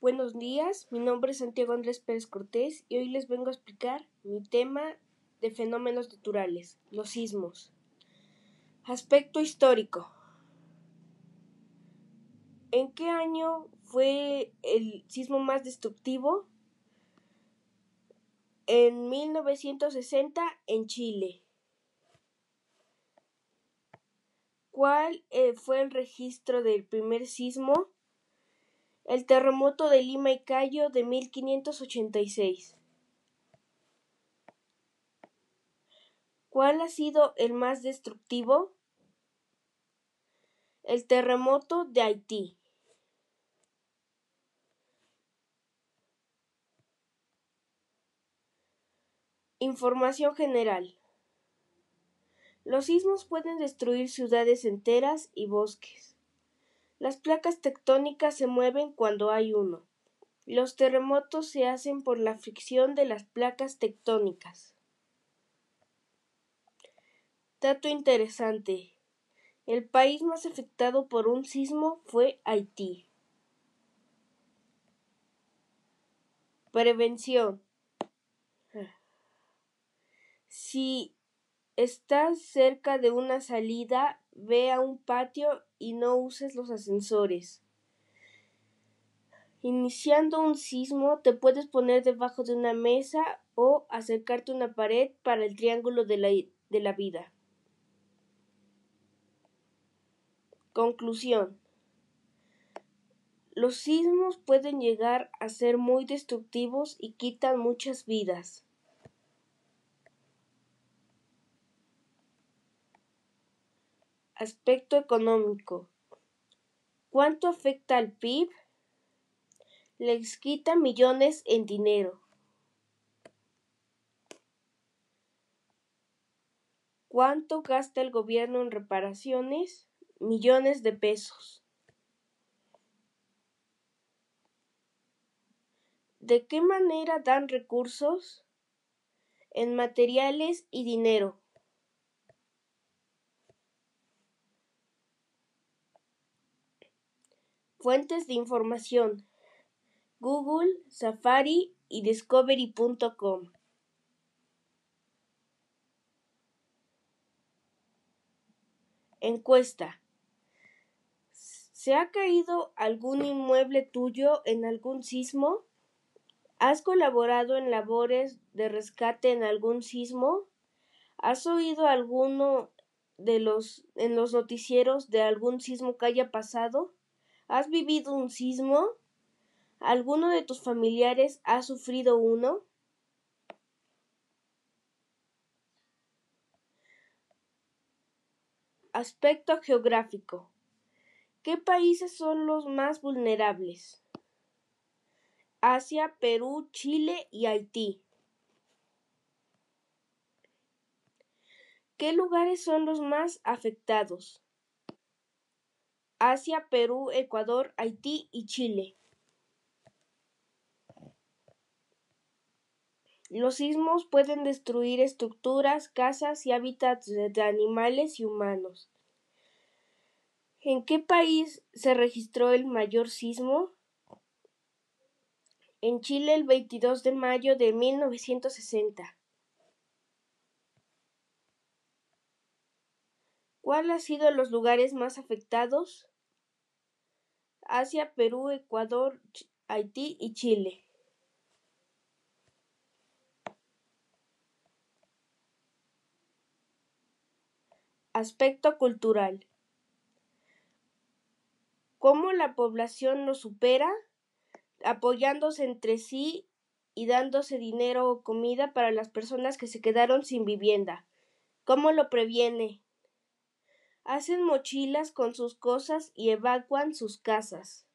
Buenos días, mi nombre es Santiago Andrés Pérez Cortés y hoy les vengo a explicar mi tema de fenómenos naturales, los sismos. Aspecto histórico. ¿En qué año fue el sismo más destructivo? En 1960 en Chile. ¿Cuál eh, fue el registro del primer sismo? El terremoto de Lima y Cayo de 1586. ¿Cuál ha sido el más destructivo? El terremoto de Haití. Información general. Los sismos pueden destruir ciudades enteras y bosques. Las placas tectónicas se mueven cuando hay uno. Los terremotos se hacen por la fricción de las placas tectónicas. Dato interesante. El país más afectado por un sismo fue Haití. Prevención. Si estás cerca de una salida, ve a un patio y no uses los ascensores. Iniciando un sismo, te puedes poner debajo de una mesa o acercarte a una pared para el triángulo de la, de la vida. Conclusión. Los sismos pueden llegar a ser muy destructivos y quitan muchas vidas. Aspecto económico. ¿Cuánto afecta al PIB? Les quita millones en dinero. ¿Cuánto gasta el gobierno en reparaciones? Millones de pesos. ¿De qué manera dan recursos? En materiales y dinero. Fuentes de información: Google, Safari y Discovery.com. Encuesta. ¿Se ha caído algún inmueble tuyo en algún sismo? ¿Has colaborado en labores de rescate en algún sismo? ¿Has oído alguno de los en los noticieros de algún sismo que haya pasado? ¿Has vivido un sismo? ¿Alguno de tus familiares ha sufrido uno? Aspecto geográfico. ¿Qué países son los más vulnerables? Asia, Perú, Chile y Haití. ¿Qué lugares son los más afectados? Asia, Perú, Ecuador, Haití y Chile. Los sismos pueden destruir estructuras, casas y hábitats de animales y humanos. ¿En qué país se registró el mayor sismo? En Chile el 22 de mayo de 1960. ¿Cuál ha sido los lugares más afectados? Asia, Perú, Ecuador, Haití y Chile. Aspecto cultural. ¿Cómo la población lo supera? Apoyándose entre sí y dándose dinero o comida para las personas que se quedaron sin vivienda. ¿Cómo lo previene? Hacen mochilas con sus cosas y evacúan sus casas.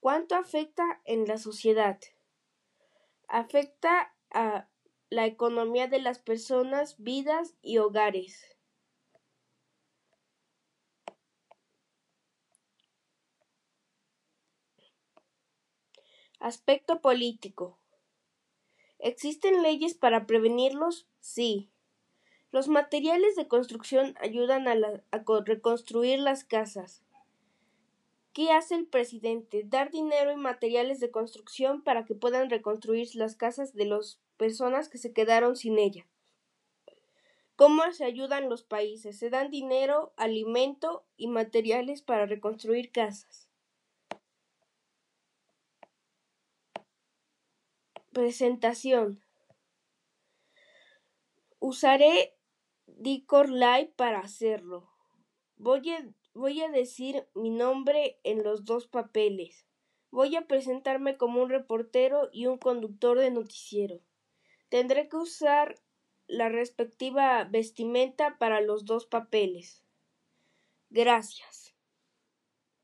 ¿Cuánto afecta en la sociedad? Afecta a la economía de las personas, vidas y hogares. Aspecto político. ¿Existen leyes para prevenirlos? Sí. Los materiales de construcción ayudan a, reconstruir las casas. ¿Qué hace el presidente? Dar dinero y materiales de construcción para que puedan reconstruir las casas de las personas que se quedaron sin ella. ¿Cómo se ayudan los países? Se dan dinero, alimento y materiales para reconstruir casas. Presentación. Usaré Discord Live para hacerlo. Voy a Voy a decir mi nombre en los dos papeles. Voy a presentarme como un reportero y un conductor de noticiero. Tendré que usar la respectiva vestimenta para los dos papeles. Gracias.